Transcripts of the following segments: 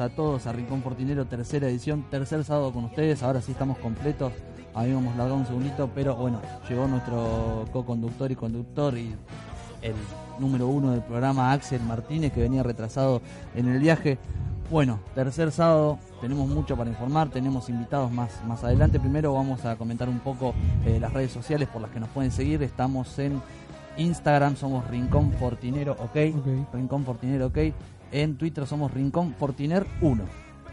A todos a Rincón Fortinero, tercera edición, tercer sábado con ustedes, ahora sí estamos completos, habíamos largado un segundito, pero bueno, llegó nuestro co-conductor y conductor y el número uno del programa, Axel Martínez, que venía retrasado en el viaje. Bueno, tercer sábado, tenemos mucho para informar, tenemos invitados más, más adelante. Primero vamos a comentar un poco eh, las redes sociales por las que nos pueden seguir. Estamos en Instagram, somos Rincón Fortinero, ok. Ok. Rincón Fortinero, ok. En Twitter somos Rincón Fortiner 1.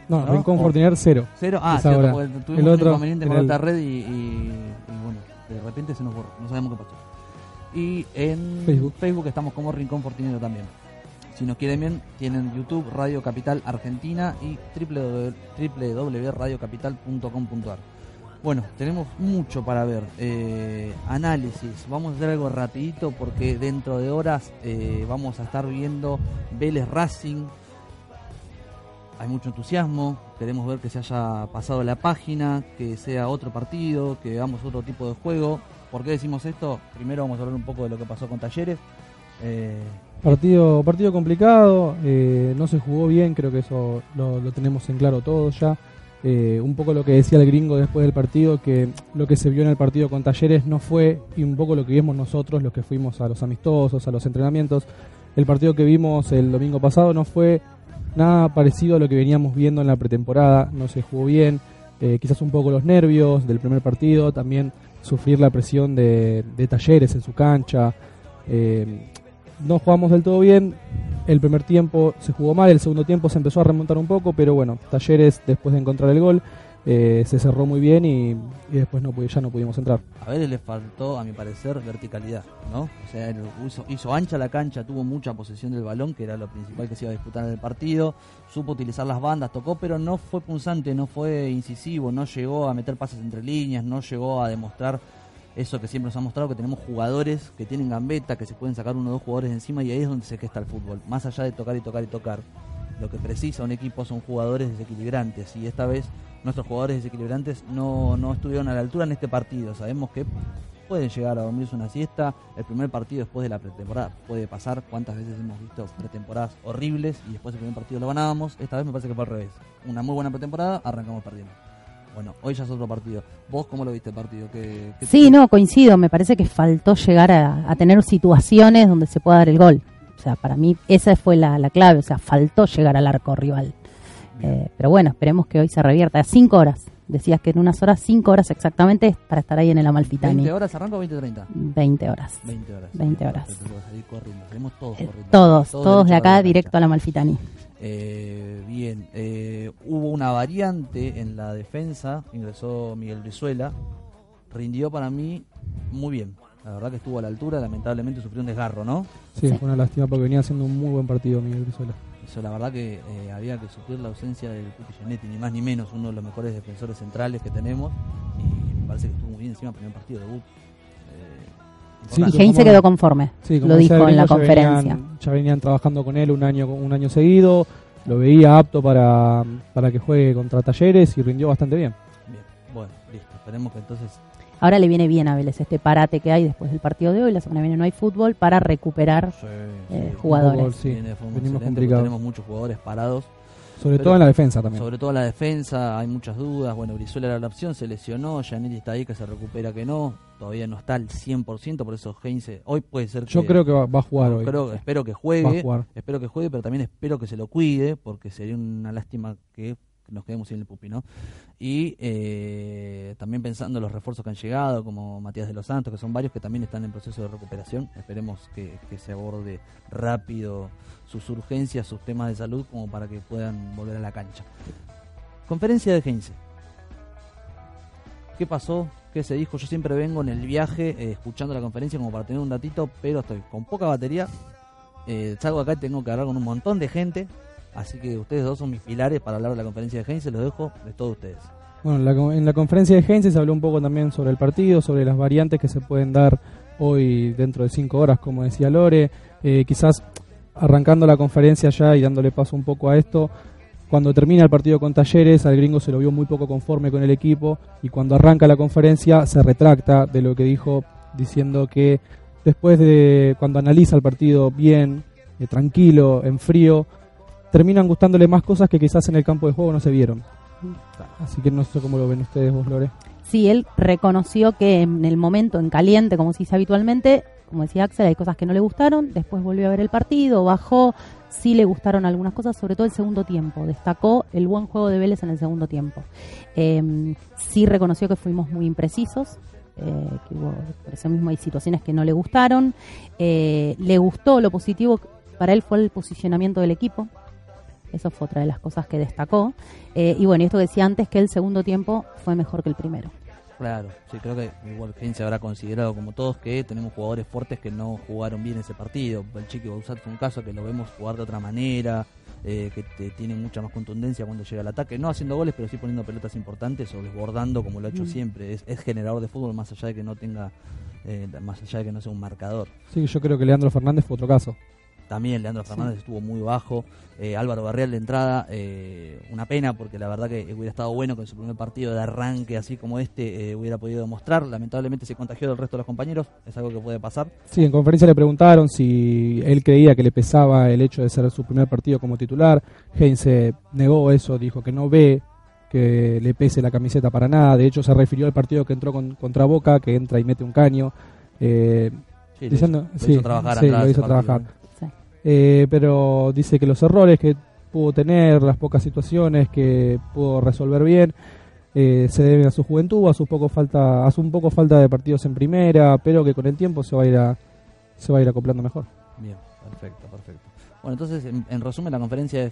No, ¿No? Rincón O- Fortiner 0. Cero, ah, cierto, ahora. porque tuvimos El un otro inconveniente con el- otra red y, y- y bueno, de repente se nos borró, no sabemos qué pasó. Y en Facebook. estamos como Rincón Fortinero también. Si nos quieren bien, tienen YouTube, Radio Capital Argentina y www- www.radiocapital.com.ar. Bueno, tenemos mucho para ver. Eh, análisis. Vamos a hacer algo rapidito porque dentro de horas eh, vamos a estar viendo Vélez Racing. Hay mucho entusiasmo. Queremos ver que se haya pasado la página, que sea otro partido, que veamos otro tipo de juego. ¿Por qué decimos esto? Primero vamos a hablar un poco de lo que pasó con Talleres. Eh, Partido, partido complicado, eh, no se jugó bien, creo que eso lo, lo tenemos en claro todos ya. Eh, un poco lo que decía el gringo después del partido, que lo que se vio en el partido con Talleres no fue, y un poco lo que vimos nosotros, los que fuimos a los amistosos, a los entrenamientos. El partido que vimos el domingo pasado no fue nada parecido a lo que veníamos viendo en la pretemporada, no se jugó bien, eh, quizás un poco los nervios del primer partido, también sufrir la presión de, de Talleres en su cancha. eh, no jugamos del todo bien. El primer tiempo se jugó mal, el segundo tiempo se empezó a remontar un poco, pero bueno, Talleres después de encontrar el gol eh, se cerró muy bien y, después no ya no pudimos entrar. a Vélez le faltó, a mi parecer, verticalidad, ¿no? O sea, hizo, hizo ancha la cancha, tuvo mucha posesión del balón, que era lo principal que se iba a disputar en el partido. Supo utilizar las bandas, tocó, pero no fue punzante, no fue incisivo, no llegó a meter pases entre líneas, no llegó a demostrar eso que siempre nos ha mostrado, que tenemos jugadores que tienen gambeta, que se pueden sacar uno o dos jugadores encima y ahí es donde se está el fútbol. Más allá de tocar y tocar y tocar, lo que precisa un equipo son jugadores desequilibrantes y esta vez nuestros jugadores desequilibrantes no, no estuvieron a la altura en este partido. Sabemos que pueden llegar a dormirse una siesta. El primer partido después de la pretemporada puede pasar. ¿Cuántas veces hemos visto pretemporadas horribles y después el primer partido lo ganábamos? Esta vez me parece que fue al revés. Una muy buena pretemporada, arrancamos perdiendo. Bueno, hoy ya es otro partido. ¿Vos cómo lo viste el partido? ¿Qué, qué- Sí, no, coincido. Me parece que faltó llegar a, a tener situaciones donde se pueda dar el gol. O sea, para mí esa fue la, la clave. O sea, faltó llegar al arco rival. Eh, pero bueno, esperemos que hoy se revierta. Cinco horas. Decías que en unas horas, cinco horas exactamente, para estar ahí en el Amalfitani. ¿20 horas arranca o 20-30? 20 horas. 20 horas. 20 horas. Perfecto, vamos a salir corriendo. Salimos todos Eh, todos, todos, derecho de acá directo al Amalfitani. Eh, bien, eh, hubo una variante en la defensa, ingresó Miguel Brizuela, rindió para mí muy bien. La verdad que estuvo a la altura, lamentablemente sufrió un desgarro, ¿no? Sí, fue una lástima porque venía haciendo un muy buen partido Miguel Brizuela. Eso, la verdad que eh, había que sufrir la ausencia del Giannetti, ni más ni menos, uno de los mejores defensores centrales que tenemos. Y me parece que estuvo muy bien encima, primer partido debut. Sí, Y Heinze como- quedó conforme. Sí, lo dijo en la conferencia. venían- ya venían trabajando con él un año, un año seguido, lo veía apto para, para que juegue contra Talleres y rindió bastante bien. Bien, bueno, listo. Esperemos que entonces Ahora le viene bien a Vélez este parate que hay después del partido de hoy. La semana que viene no hay fútbol para recuperar Sí, eh, jugadores. Sí, Viene de forma venimos complicados. Tenemos muchos jugadores parados. Sobre Pero- todo en la defensa también. Sobre todo en la defensa, hay muchas dudas. Bueno, Brizuela era la opción, se lesionó. Giannetti está ahí, que se recupera que no. Todavía no está al 100%, por eso Heinze. Hoy puede ser que. Yo creo que va, va a jugar hoy. creo- espero que juegue. jugar. Espero que juegue, pero también espero que se lo cuide, porque sería una lástima que nos quedemos sin el pupi, ¿no? Y eh, también pensando en los refuerzos que han llegado, como Matías de los Santos, que son varios que también están en proceso de recuperación. Esperemos que, se aborde rápido sus urgencias, sus temas de salud, como para que puedan volver a la cancha. Conferencia de Heinze. ¿Qué pasó? ¿Qué se dijo? Yo siempre vengo en el viaje eh, escuchando la conferencia como para tener un datito, pero estoy con poca batería. Eh, salgo acá y tengo que hablar con un montón de gente. Así que ustedes dos son mis pilares para hablar de la conferencia de Heinze. Los dejo de todos ustedes. Bueno, la en la conferencia de Heinze se habló un poco también sobre el partido, sobre las variantes que se pueden dar hoy dentro de cinco horas, como decía Lore. Eh, quizás arrancando la conferencia ya y dándole paso un poco a esto, cuando termina el partido con Talleres, al gringo se lo vio muy poco conforme con el equipo y cuando arranca la conferencia se retracta de lo que dijo, diciendo que después de cuando analiza el partido bien, eh, tranquilo, en frío, terminan gustándole más cosas que quizás en el campo de juego no se vieron. Así que no sé cómo lo ven ustedes vos, Lore. Sí, él reconoció que en el momento, en caliente, como se dice habitualmente, como decía Axel, hay cosas que no le gustaron, después volvió a ver el partido, bajó, sí le gustaron algunas cosas, sobre todo el segundo tiempo. Destacó el buen juego de Vélez en el segundo tiempo. Eh, sí reconoció que fuimos muy imprecisos, eh, que hubo, por eso mismo hay situaciones que no le gustaron. Eh, le gustó, lo positivo para él fue el posicionamiento del equipo. Eso fue otra de las cosas que destacó. Eh, y bueno, y esto que decía antes, que el segundo tiempo fue mejor que el primero. Claro, sí, creo que igual Heinze habrá considerado como todos que tenemos jugadores fuertes que no jugaron bien ese partido. El Chiqui Bausat fue un caso que lo vemos jugar de otra manera, eh, que te- tiene mucha más contundencia cuando llega al ataque, no haciendo goles, pero sí poniendo pelotas importantes o desbordando como lo ha hecho Mm. siempre. Es, es generador de fútbol más allá de que no tenga, eh, más allá de que no sea un marcador. Sí, yo creo que Leandro Fernández fue otro caso. También Leandro Fernández estuvo muy bajo. Eh, Álvaro Barrial de entrada, eh, una pena porque la verdad que hubiera estado bueno que en su primer partido de arranque así como este eh, hubiera podido demostrar. Lamentablemente se contagió del resto de los compañeros, es algo que puede pasar. Sí, en conferencia le preguntaron si él creía que le pesaba el hecho de ser su primer partido como titular. Heinze negó eso, dijo que no ve que le pese la camiseta para nada. De hecho, se refirió al partido que entró con- contra Boca, que entra y mete un caño. Eh, Sí, lo diciendo, hizo- lo sí, hizo trabajar sí, lo hizo trabajar. ¿Eh? Pero dice que los errores que pudo tener, las pocas situaciones que pudo resolver bien, eh, se deben a su juventud, a su poco falta, a su un poco falta de partidos en primera, pero que con el tiempo se va a ir a, se va a ir acoplando mejor. Bien, perfecto, perfecto. Bueno, entonces, en, en resumen, la conferencia de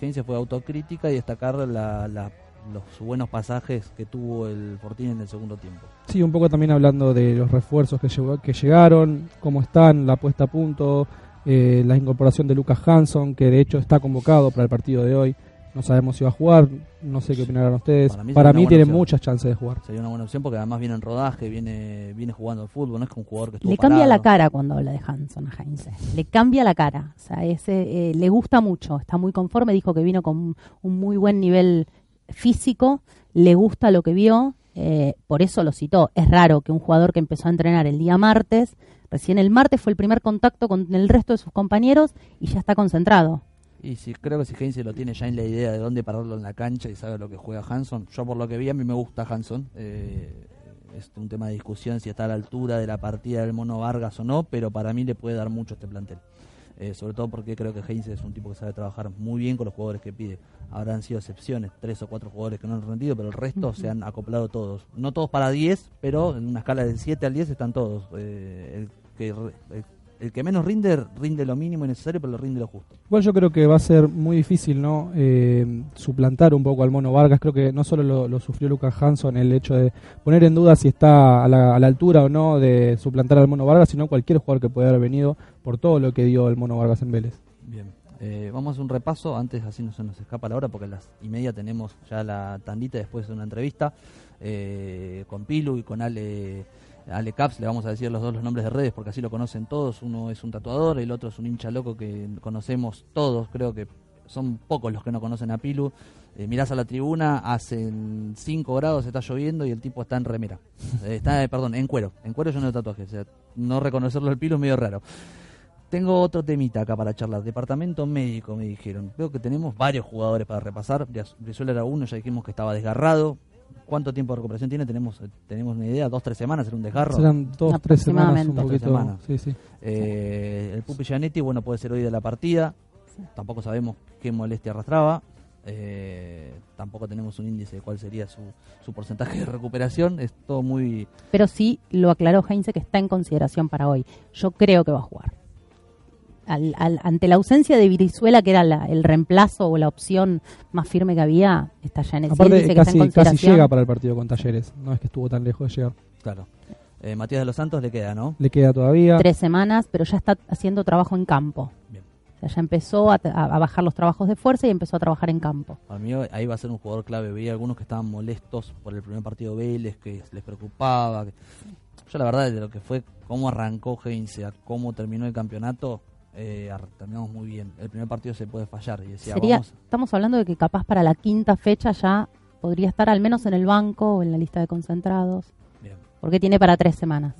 Heinze fue autocrítica y destacar la- la- los buenos pasajes que tuvo el Fortín en el segundo tiempo. Sí, un poco también hablando de los refuerzos que, llegó- que llegaron, cómo están, la puesta a punto, eh, la incorporación de Lucas Hanson, que de hecho está convocado para el partido de hoy. No sabemos si va a jugar, no sé qué opinarán ustedes. Para mí Para tiene opción. muchas chances de jugar. Sería una buena opción porque además viene en rodaje, viene viene jugando al fútbol, no es que un jugador que estuvo Le cambia la cara cuando habla de Hanson a Heinze. Le cambia la cara. O sea, ese, eh, le gusta mucho, está muy conforme. Dijo que vino con un, un muy buen nivel físico, le gusta lo que vio, eh, por eso lo citó. Es raro que un jugador que empezó a entrenar el día martes, recién el martes fue el primer contacto con el resto de sus compañeros y ya está concentrado. Y sí, creo que si Heinze lo tiene ya en la idea de dónde pararlo en la cancha y sabe lo que juega Hanson, yo por lo que vi a mí me gusta Hanson. eh, es un tema de discusión si está a la altura de la partida del Mono Vargas o no, pero para mí le puede dar mucho este plantel. Eh, sobre todo porque creo que Heinze es un tipo que sabe trabajar muy bien con los jugadores que pide. Habrán sido excepciones, tres o cuatro jugadores que no han rendido, pero el resto se han acoplado todos. No todos para 10, pero en una escala del 7 al 10 están todos. Eh, el, que, el, que menos rinde, rinde lo mínimo y necesario, pero lo rinde lo justo. Igual yo creo que va a ser muy difícil, ¿no? Eh, suplantar un poco al Mono Vargas. Creo que no solo lo, lo sufrió Lucas Hanson el hecho de poner en duda si está a la, a la altura o no de suplantar al Mono Vargas, sino cualquier jugador que puede haber venido por todo lo que dio el Mono Vargas en Vélez. Bien. Eh, vamos a hacer un repaso, antes así no se nos escapa la hora, porque a las y media tenemos ya la tandita después de una entrevista eh, con Pilu y con Ale, Ale Caps. Le vamos a decir los dos los nombres de redes porque así lo conocen todos. Uno es un tatuador, el otro es un hincha loco que conocemos todos. Creo que son pocos los que no conocen a Pilu. Eh, mirás a la tribuna, hacen 5 grados, está lloviendo y el tipo está en remera. Eh, está, eh, perdón, en cuero. En cuero yo no tatuaje. O sea, no reconocerlo al Pilu es medio raro. Tengo otro temita acá para charlar. Departamento médico, me dijeron. Veo que tenemos varios jugadores para repasar. Brizuela era uno, ya dijimos que estaba desgarrado. ¿Cuánto tiempo de recuperación tiene? ¿Tenemos tenemos una idea? ¿Dos, tres semanas? ¿Era un desgarro? Serán dos, tres semanas. Un Dos, tres poquito. semanas. Sí, sí. Eh, el Pupi Gianetti, bueno, puede ser hoy de la partida. Tampoco sabemos qué molestia arrastraba. Eh, tampoco tenemos un índice de cuál sería su, su porcentaje de recuperación. Es todo muy... Pero sí lo aclaró Heinze que está en consideración para hoy. Yo creo que va a jugar. Al- al- ante la ausencia de Virizuela, que era la- el reemplazo o la opción más firme que había, está ya en el dice Aparte, que está en casi, llega para el partido con Talleres. No es que estuvo tan lejos de llegar. Claro. Eh, Matías de los Santos le queda, ¿no? Le queda todavía. tres semanas, pero ya está haciendo trabajo en campo. Bien. O sea, ya empezó a, tra- a bajar los trabajos de fuerza y empezó a trabajar en campo. Para mí ahí va a ser un jugador clave. Veía algunos que estaban molestos por el primer partido de Vélez, que les preocupaba. que- Yo la verdad de lo que fue cómo arrancó Heinze a cómo terminó el campeonato, eh, terminamos muy bien. El primer partido se puede fallar y decía, Sería, vamos, estamos hablando de que capaz para la quinta fecha ya podría estar al menos en el banco o en la lista de concentrados, bien. porque tiene para tres semanas.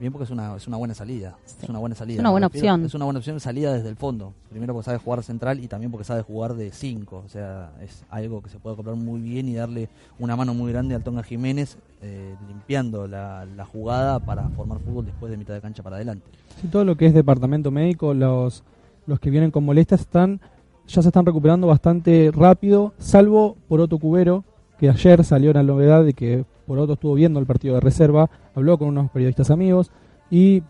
Bien porque es una, es una buena salida. Sí. Es una buena salida. Es una buena refiero. opción. Es una buena opción de salida desde el fondo. Primero porque sabe jugar central y también porque sabe jugar de 5. O sea, es algo que se puede comprar muy bien y darle una mano muy grande al Tonga Jiménez, eh, limpiando la, la jugada para formar fútbol después de mitad de cancha para adelante. Sí, todo lo que es departamento médico, los, los que vienen con molestias están ya se están recuperando bastante rápido, salvo Poroto Cubero, que ayer salió la novedad de que Poroto estuvo viendo el partido de reserva, habló con unos periodistas amigos y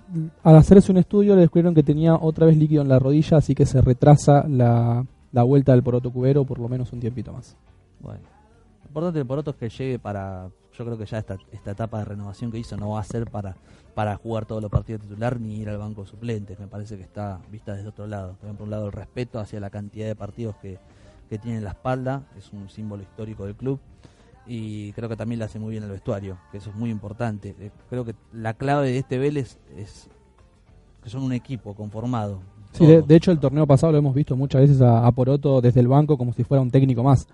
al hacerse un estudio le descubrieron que tenía otra vez líquido en la rodilla, así que se retrasa la, la vuelta del Poroto Cubero por lo menos un tiempito más. Bueno, lo importante del Poroto es que llegue para. Yo creo que ya esta, esta etapa de renovación que hizo no va a ser para, para jugar todos los partidos titular ni ir al banco de suplentes. Me parece que está vista desde otro lado. También por un lado el respeto hacia la cantidad de partidos que, que tiene en la espalda, es un símbolo histórico del club. Y creo que también le hace muy bien el vestuario, que eso es muy importante. Eh, Creo que la clave de este Vélez es que son un equipo conformado. Sí, de, de hecho el torneo pasado lo hemos visto muchas veces a, a Poroto desde el banco como si fuera un técnico más,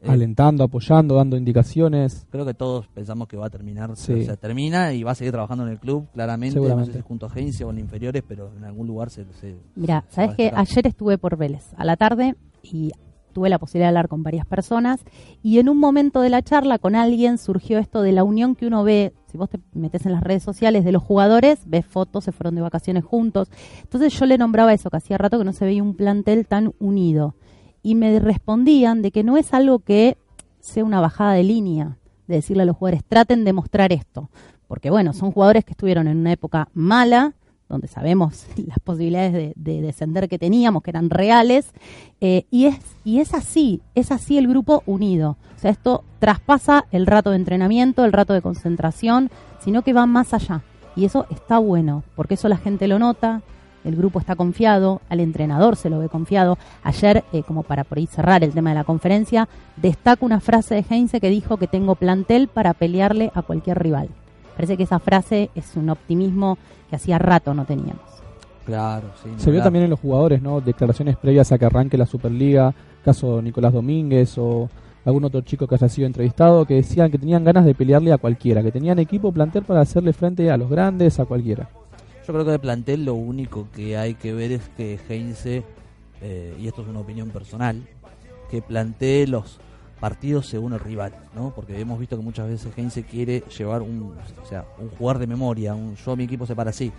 Eh, alentando, apoyando, dando indicaciones. Creo que todos pensamos que va a terminar, Sí. o sea, termina y va a seguir trabajando en el club, claramente, no sé si junto a agencia o en inferiores, pero en algún lugar se... se Mira, sabes que ayer estuve por Vélez a la tarde y tuve la posibilidad de hablar con varias personas y en un momento de la charla con alguien surgió esto de la unión que uno ve, si vos te metes en las redes sociales de los jugadores, ves fotos, se fueron de vacaciones juntos. Entonces yo le nombraba eso, que hacía rato que no se veía un plantel tan unido. Y me respondían de que no es algo que sea una bajada de línea, de decirle a los jugadores, traten de mostrar esto. Porque bueno, son jugadores que estuvieron en una época mala, donde sabemos las posibilidades de, de descender que teníamos, que eran reales, eh, y, es, y es así, es así el grupo unido. O sea, esto traspasa el rato de entrenamiento, el rato de concentración, sino que va más allá. Y eso está bueno, porque eso la gente lo nota, el grupo está confiado, al entrenador se lo ve confiado. Ayer, eh, como para por ahí cerrar el tema de la conferencia, destaco una frase de Heinze que dijo que tengo plantel para pelearle a cualquier rival. Parece que esa frase es un optimismo que hacía rato no teníamos. Claro, sí. Se vio también en los jugadores, ¿no? Declaraciones previas a que arranque la Superliga, caso Nicolás Domínguez o algún otro chico que haya sido entrevistado, que decían que tenían ganas de pelearle a cualquiera, que tenían equipo plantel para hacerle frente a los grandes, a cualquiera. Yo creo que de plantel lo único que hay que ver es que Heinze, eh, y esto es una opinión personal, que plantee los partidos según el rival, ¿no? Porque hemos visto que muchas veces Heinze quiere llevar un, o sea, un jugador de memoria, un yo mi equipo se para así.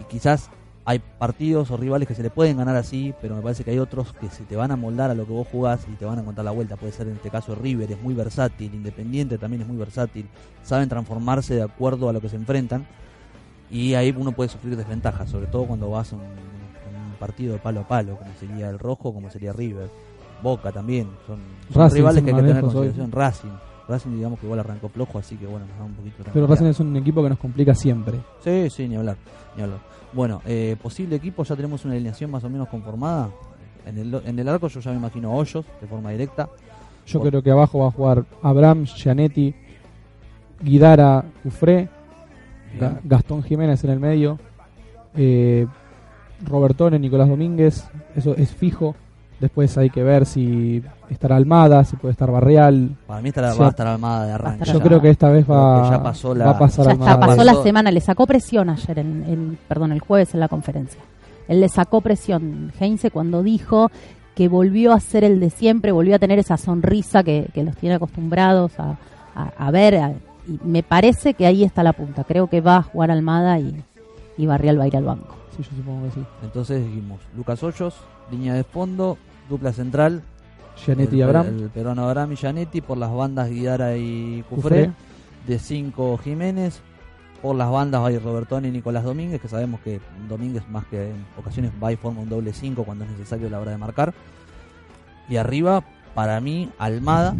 Y quizás hay partidos o rivales que se le pueden ganar así, pero me parece que hay otros que se te van a moldar a lo que vos jugás y te van a encontrar la vuelta. Puede ser en este caso River, es muy versátil, Independiente también es muy versátil, saben transformarse de acuerdo a lo que se enfrentan y ahí uno puede sufrir desventajas, sobre todo cuando vas a un, un partido de palo a palo, como sería el Rojo, como sería River, Boca también, son, son Racing, rivales que hay que tener en consideración. Racing, Racing digamos que igual arrancó flojo, así que bueno, nos da un poquito de Pero. Racing es un equipo que nos complica siempre. Sí, sí, ni hablar, ni hablar. Bueno, eh, posible equipo, ya tenemos una alineación más o menos conformada. En el, en el arco yo ya me imagino Hoyos de forma directa. Yo Por- creo que abajo va a jugar Abraham, Gianetti, Guidara, Ufré, Ga- Gastón Jiménez en el medio, eh, Robertone, Nicolás Domínguez, eso es fijo. Después hay que ver si estará Almada, si puede estar Barreal. Para mí estará, Sí. va a estar armada de arranque. Yo ya. creo que esta vez va, Creo que ya pasó la- va a pasar Ya Almada. está, pasó la semana, le sacó presión ayer, en, en- perdón, el jueves en la conferencia. él le sacó presión Heinze cuando dijo que volvió a ser el de siempre, volvió a tener esa sonrisa que, los tiene acostumbrados a, a, ver. y me parece que ahí está la punta. Creo que va a jugar Almada y, y Barrial va a ir al banco. Sí, yo supongo que sí. Entonces dijimos, Lucas Hoyos, línea de fondo, dupla central. Gianetti y Abraham. El, peruano Abraham y Gianetti, por las bandas Guidara y Cufré. De 5 Jiménez, por las bandas ir Robertoni y Nicolás Domínguez, que sabemos que Domínguez más que en ocasiones va y forma un doble 5 cuando es necesario a la hora de marcar. Y arriba, para mí, Almada.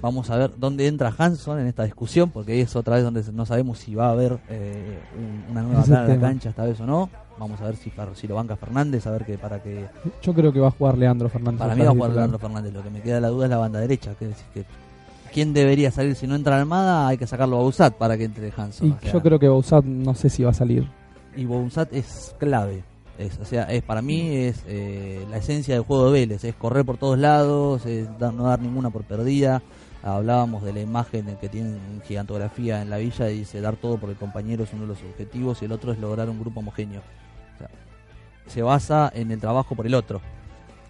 Vamos a ver dónde entra Hanson en esta discusión, porque es otra vez donde no sabemos si va a haber eh, una nueva cara de la cancha esta vez o no. Vamos a ver si, si lo banca Fernández, a ver que para que... Yo creo que va a jugar Leandro Fernández. Para mí va a jugar Leandro Fernández. Lo que me queda la duda es la banda derecha, que, que quién debería salir si no entra Almada, hay que sacarlo a para que entre Hanson. yo creo que Bouzat no sé si va a salir. Y Bouzat es clave. Es, o sea, es para mí es eh, la esencia del juego de Vélez, es correr por todos lados, es no dar ninguna por perdida. Hablábamos de la imagen que tiene gigantografía en la villa y dice dar todo por el compañero es uno de los objetivos y el otro es lograr un grupo homogéneo. Se basa en el trabajo por el otro.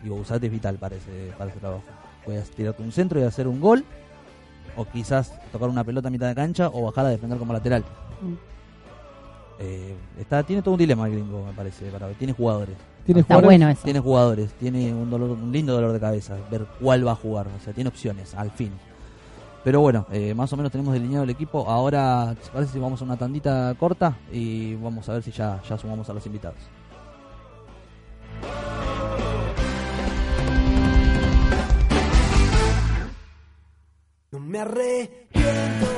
Y Bouzat es vital para ese, para ese trabajo. Puedes tirarte un centro y hacer un gol o quizás tocar una pelota a mitad de cancha o bajar a defender como lateral. Mm. Eh, está, tiene todo un dilema el gringo, me parece. Para, tiene jugadores. Tiene jugadores. Tiene jugadores, tiene un, dolor, un lindo dolor de cabeza ver cuál va a jugar. O sea, tiene opciones, al fin. Pero bueno, eh, más o menos tenemos delineado el equipo. Ahora, parece que vamos a una tandita corta y vamos a ver si ya, ya sumamos a los invitados. Me arrepiento.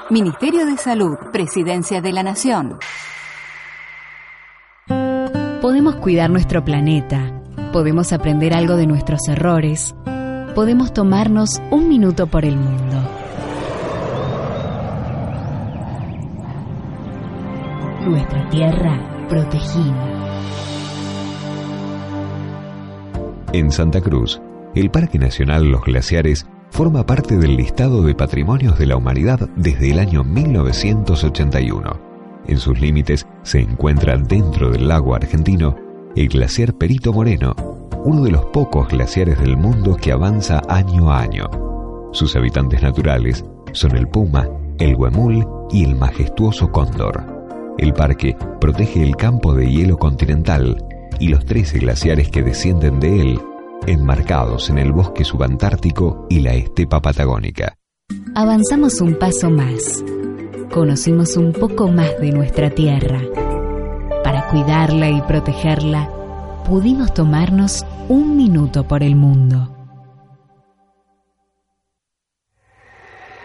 Ministerio de Salud, Presidencia de la Nación. Podemos cuidar nuestro planeta, podemos aprender algo de nuestros errores, podemos tomarnos un minuto por el mundo. Nuestra tierra protegida. En Santa Cruz, el Parque Nacional Los Glaciares forma parte del listado de patrimonios de la humanidad desde el año 1981. En sus límites se encuentra dentro del lago argentino el glaciar Perito Moreno, uno de los pocos glaciares del mundo que avanza año a año. Sus habitantes naturales son el puma, el huemul y el majestuoso cóndor. El parque protege el campo de hielo continental y los 13 glaciares que descienden de él enmarcados en el bosque subantártico y la estepa patagónica. Avanzamos un paso más. Conocimos un poco más de nuestra tierra. Para cuidarla y protegerla, pudimos tomarnos un minuto por el mundo.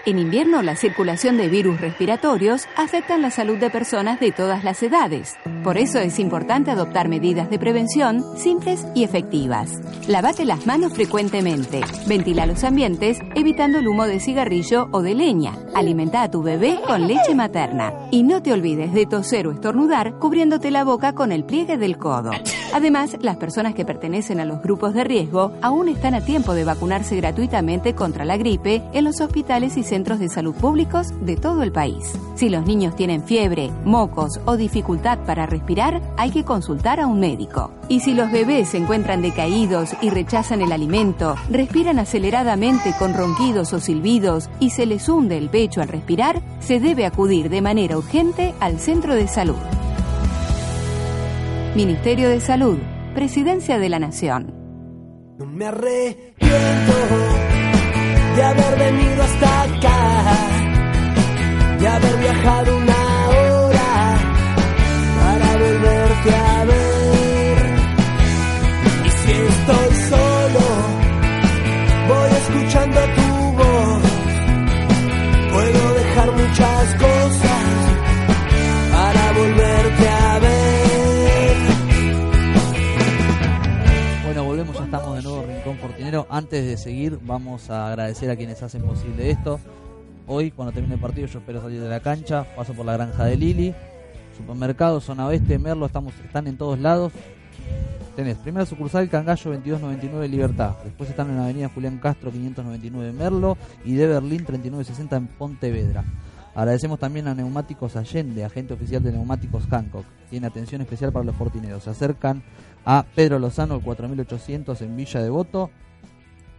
En invierno, la circulación de virus respiratorios afecta la salud de personas de todas las edades. Por eso es importante adoptar medidas de prevención simples y efectivas. Lavate las manos frecuentemente. Ventila los ambientes evitando el humo de cigarrillo o de leña. Alimenta a tu bebé con leche materna. Y no te olvides de toser o estornudar cubriéndote la boca con el pliegue del codo. Además, las personas que pertenecen a los grupos de riesgo aún están a tiempo de vacunarse gratuitamente contra la gripe en los hospitales y centros de salud públicos de todo el país. Si los niños tienen fiebre, mocos o dificultad para respirar, hay que consultar a un médico. Y si los bebés se encuentran decaídos y rechazan el alimento, respiran aceleradamente con ronquidos o silbidos y se les hunde el pecho al respirar, se debe acudir de manera urgente al centro de salud. Ministerio de Salud, Presidencia de la Nación. De haber venido hasta acá, de haber viajado una hora para volverte a ver. Y si estoy solo, voy escuchando Fortinero. Antes de seguir, vamos a agradecer a quienes hacen posible esto. Hoy, cuando termine el partido, yo espero salir de la cancha, paso por la granja de Lili, supermercado, zona oeste, Merlo, estamos, están en todos lados. Tenés primera sucursal Cangallo 2299 Libertad, después están en la avenida Julián Castro 599 Merlo y de Berlín 3960 en Pontevedra. Agradecemos también a Neumáticos Allende, agente oficial de Neumáticos Hancock. Tiene atención especial para los fortineros. Se acercan a Pedro Lozano, el 4800 en Villa Devoto.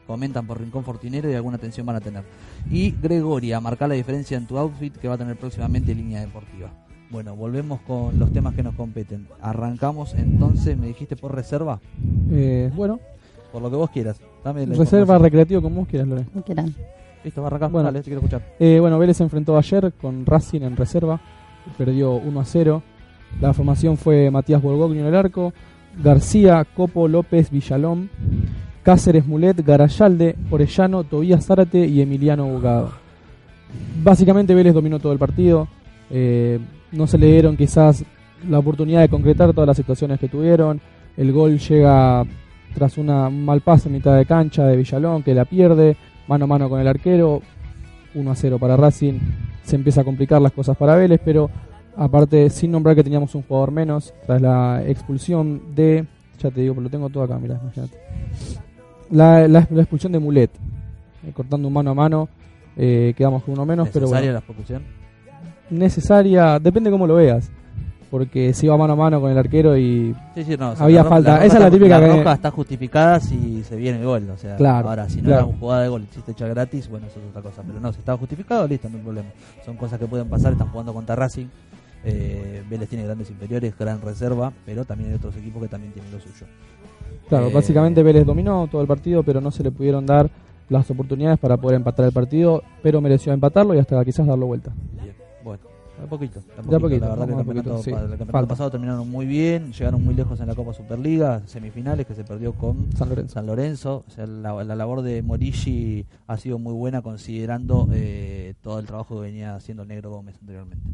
Comentan por Rincón Fortinero y alguna atención van a tener. Y Gregoria, marca la diferencia en tu outfit que va a tener próximamente línea deportiva. Bueno, volvemos con los temas que nos competen. Arrancamos entonces, me dijiste por reserva, Eh, bueno, por lo que vos quieras. Dame la reserva recreativo como vos quieras, Lore. Quieran. Listo, va a arrancar. Bueno. Dale, te quiero escuchar. Eh, bueno, Vélez se enfrentó ayer con Racing en reserva, perdió 1 a 0. La formación fue Matías Borgognio en el arco, García, Copo, López, Villalón, Cáceres, Mulet, Garayalde, Orellano, Tobías Zárate y Emiliano Bugado. Básicamente Vélez dominó todo el partido, eh, no se le dieron quizás la oportunidad de concretar todas las situaciones que tuvieron, el gol llega tras una, un mal pase en mitad de cancha de Villalón que la pierde, mano a mano con el arquero, 1 a 0 para Racing. Se empieza a complicar las cosas para Vélez, pero aparte, sin nombrar que teníamos un jugador menos, tras la expulsión de. Ya te digo, pero lo tengo todo acá, mira, imagínate. La, la- la expulsión de Mulet, eh, cortando un mano a mano, eh, quedamos con uno menos, pero ¿Necesaria bueno, la expulsión? necesaria, depende cómo lo veas, porque se iba mano a mano con el arquero y Sí, sí, no. o Había la falta. Esa es la típica La que- roja está justificada si se viene el gol. O sea, Claro, ahora, si no claro. era una jugada de gol hiciste echar gratis, bueno, eso es otra cosa. Pero no, si estaba justificado, listo, no hay problema. Son cosas que pueden pasar. Están jugando contra Racing. Eh, Vélez tiene grandes inferiores, gran reserva, pero también hay otros equipos que también tienen lo suyo. Claro, Eh, básicamente Vélez dominó todo el partido, pero no se le pudieron dar las oportunidades para poder empatar el partido, pero mereció empatarlo y hasta quizás darlo vuelta. Bien, a poquito. de a De a poquito, la verdad que el campeonato, poquito, sí. el campeonato Falta. pasado terminaron muy bien, llegaron muy lejos en la Copa Superliga, semifinales que se perdió con San Lorenzo. San Lorenzo. O sea, la, la labor de Morici ha sido muy buena considerando eh, todo el trabajo que venía haciendo el Negro Gómez anteriormente.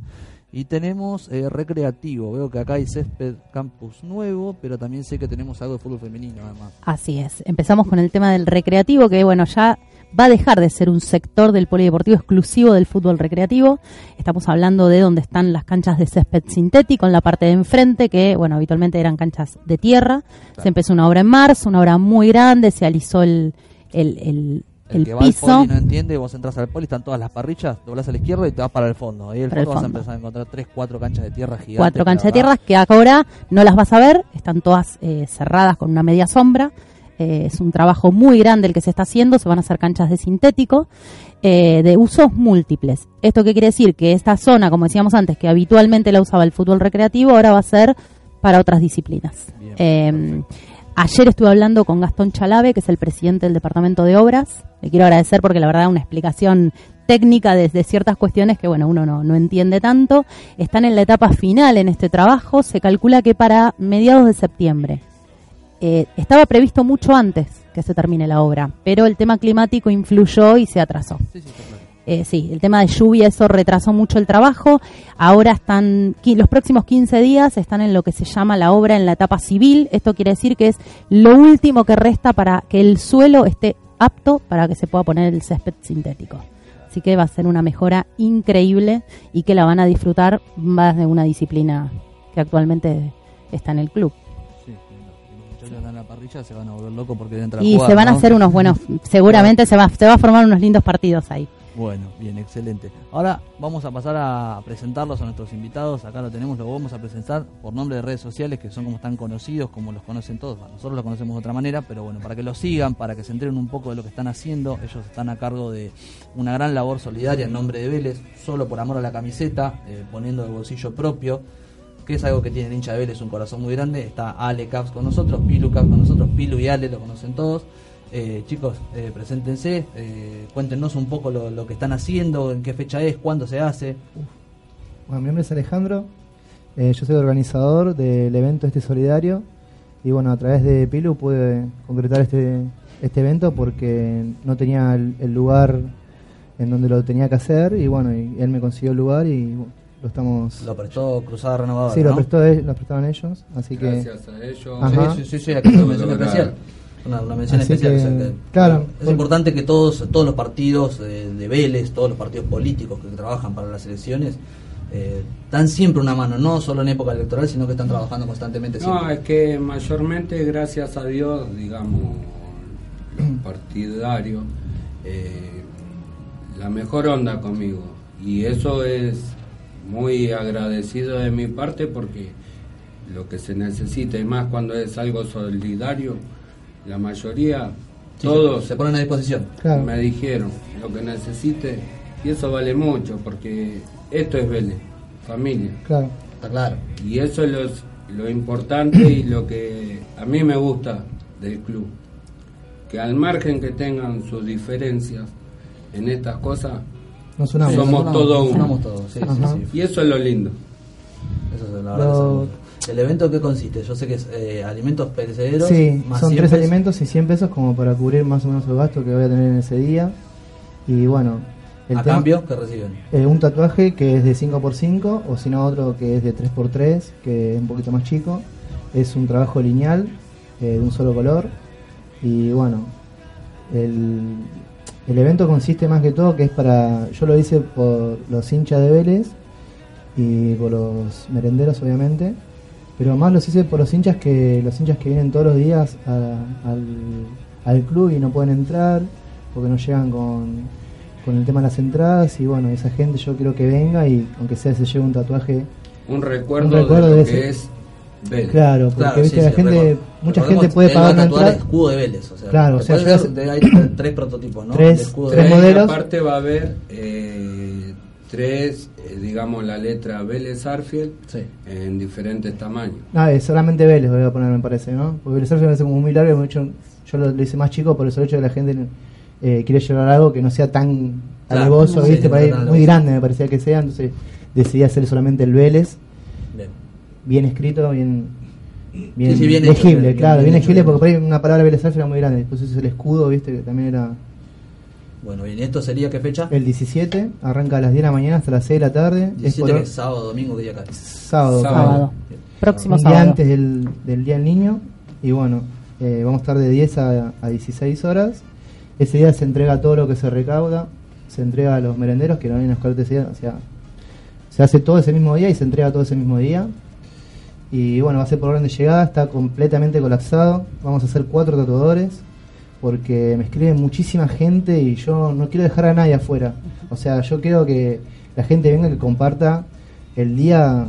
Y tenemos eh, recreativo. Veo que acá hay césped campus nuevo, pero también sé que tenemos algo de fútbol femenino además. Así es. Empezamos con el tema del recreativo, que bueno, ya va a dejar de ser un sector del polideportivo exclusivo del fútbol recreativo. Estamos hablando de donde están las canchas de césped sintético en la parte de enfrente, que bueno, habitualmente eran canchas de tierra. Se empezó una obra en marzo, una obra muy grande, se alisó el, el, el, El, el que va al piso. poli no entiende, vos entras al poli, están todas las parrillas, doblás a la izquierda y te vas para el fondo. Ahí al Para el fondo vas a fondo. empezar a encontrar tres, cuatro canchas de tierra gigantes. cuatro canchas de tierras que ahora no las vas a ver, están todas eh, cerradas con una media sombra. Eh, es un trabajo muy grande el que se está haciendo, se van a hacer canchas de sintético eh, de usos múltiples. ¿Esto qué quiere decir? Que esta zona, como decíamos antes, que habitualmente la usaba el fútbol recreativo, ahora va a ser para otras disciplinas. Bien, Eh, ayer estuve hablando con Gastón Chalave, que es el presidente del Departamento de Obras. Le quiero agradecer porque la verdad una explicación técnica desde ciertas cuestiones que bueno uno no, no entiende tanto. Están en la etapa final en este trabajo. Se calcula que para mediados de septiembre. Eh, estaba previsto mucho antes que se termine la obra, pero el tema climático influyó y se atrasó. Sí, sí, está claro. Eh, sí, el tema de lluvia, eso retrasó mucho el trabajo. Ahora están, los próximos 15 días están en lo que se llama la obra en la etapa civil. Esto quiere decir que es lo último que resta para que el suelo esté apto para que se pueda poner el césped sintético. Así que va a ser una mejora increíble y que la van a disfrutar más de una disciplina que actualmente está en el club. La parrilla se van a volver locos porque Y jugar, se van a hacer unos buenos, seguramente se va, se va a formar unos lindos partidos ahí. Bueno, bien, excelente. Ahora vamos a pasar a presentarlos a nuestros invitados. Acá lo tenemos, lo vamos a presentar por nombre de redes sociales que son como están conocidos, como los conocen todos. Bueno, nosotros los conocemos de otra manera, pero bueno, para que los sigan, para que se enteren un poco de lo que están haciendo. Ellos están a cargo de una gran labor solidaria en nombre de Vélez, solo por amor a la camiseta, eh, poniendo de bolsillo propio. Que es algo que tiene el hincha de Vélez, un corazón muy grande. Está Ale Caps con nosotros, Pilu Caps con nosotros, Pilu y Ale lo conocen todos. Eh, chicos, eh, preséntense, eh, cuéntenos un poco lo, lo que están haciendo, en qué fecha es, cuándo se hace. Bueno, mi nombre es Alejandro, eh, yo soy organizador del evento este solidario y bueno, a través de Pilu pude concretar este, este evento porque no tenía el, el lugar en donde lo tenía que hacer y bueno, y él me consiguió el lugar y bueno, lo estamos... Lo prestó Cruzada Renovadora. sí, lo, ¿no? prestó él- lo prestaban ellos, así que... Gracias a ellos. Ajá. Sí, sí, sí, sí, aquí está mención especial. Una, una mención Así especial. que, o sea que- claro, es por- importante que todos todos los partidos de, de Vélez, todos los partidos políticos que trabajan para las elecciones, eh, dan siempre una mano, no solo en época electoral, sino que están trabajando constantemente. No, siempre. es que mayormente, gracias a Dios, digamos, los partidarios, eh, la mejor onda conmigo. Y eso es muy agradecido de mi parte porque lo que se necesita, y más cuando es algo solidario, la mayoría, Sí, todos se ponen a disposición. Claro. me dijeron lo que necesite. Y eso vale mucho porque esto es Vélez, familia. Claro. Está claro. Y eso es lo, lo importante y lo que a mí me gusta del club. Que al margen que tengan sus diferencias en estas cosas, Nos unamos. somos todos uno. unamos todos, sí, sí, sí. Y eso es lo lindo. Eso es la verdad. Lo- que es. ¿El evento qué consiste? Yo sé que es eh, alimentos perecederos. Sí, más son 100 tres pesos. alimentos y 100 pesos como para cubrir más o menos el gasto que voy a tener en ese día. Y bueno, el ¿A tema- cambio qué reciben? eh, un tatuaje que es de 5x5 o si no otro que es de 3x3, que es un poquito más chico. Es un trabajo lineal eh, de un solo color. Y bueno, el, el evento consiste más que todo que es para, yo lo hice por los hinchas de Vélez y por los merenderos obviamente, pero más los hice por los hinchas que los hinchas que vienen todos los días a- al, al club y no pueden entrar porque no llegan con, con el tema de las entradas y bueno, esa gente yo quiero que venga y aunque sea se lleve un tatuaje, Un recuerdo, Un recuerdo de lo de que ese- es Vélez. claro, porque Claro, viste sí, la sí, gente, recuerdo. mucha Recordemos gente puede pagar a una tatuar el entrada. escudo de Vélez. O sea, Claro, o sea, de- hay tres prototipos, ¿no? Tres- escudo tres modelos. aparte va a haber eh, tres, eh, digamos, la letra Vélez Arfield Sí. en diferentes tamaños. Ah, es solamente Vélez voy a poner, me parece, ¿no? Porque Vélez Arfield me parece como muy largo, yo lo, lo hice más chico por eso el hecho de que la gente eh, quiere llevar algo que no sea tan Claro, ¿viste? no ahí muy grande me parecía que sea, entonces decidí hacer solamente el Vélez. Bien escrito, bien, bien, Sí, sí, bien hecho, legible, claro, bien legible, porque por ahí una palabra Arfield era muy grande, después hice el escudo, ¿viste? Que también era Bueno, bien, ¿esto sería qué fecha? el 17, arranca a las 10 de la mañana hasta las 6 de la tarde, es 17 por- que es sábado, domingo, que día acá. sábado, Sábado. Sábado. Próximo un día sábado. antes del, del Día del Niño. Y bueno, eh, vamos a estar de 10 a, a 16 horas. Ese día se entrega todo lo que se recauda, se entrega a los merenderos que no vienen a buscar ese día. O sea, se hace todo ese mismo día y se entrega todo ese mismo día. Y bueno, va a ser por orden de llegada, está completamente colapsado. Vamos a hacer cuatro tatuadores porque me escribe muchísima gente y yo no quiero dejar a nadie afuera. O sea, yo quiero que la gente venga que comparta el día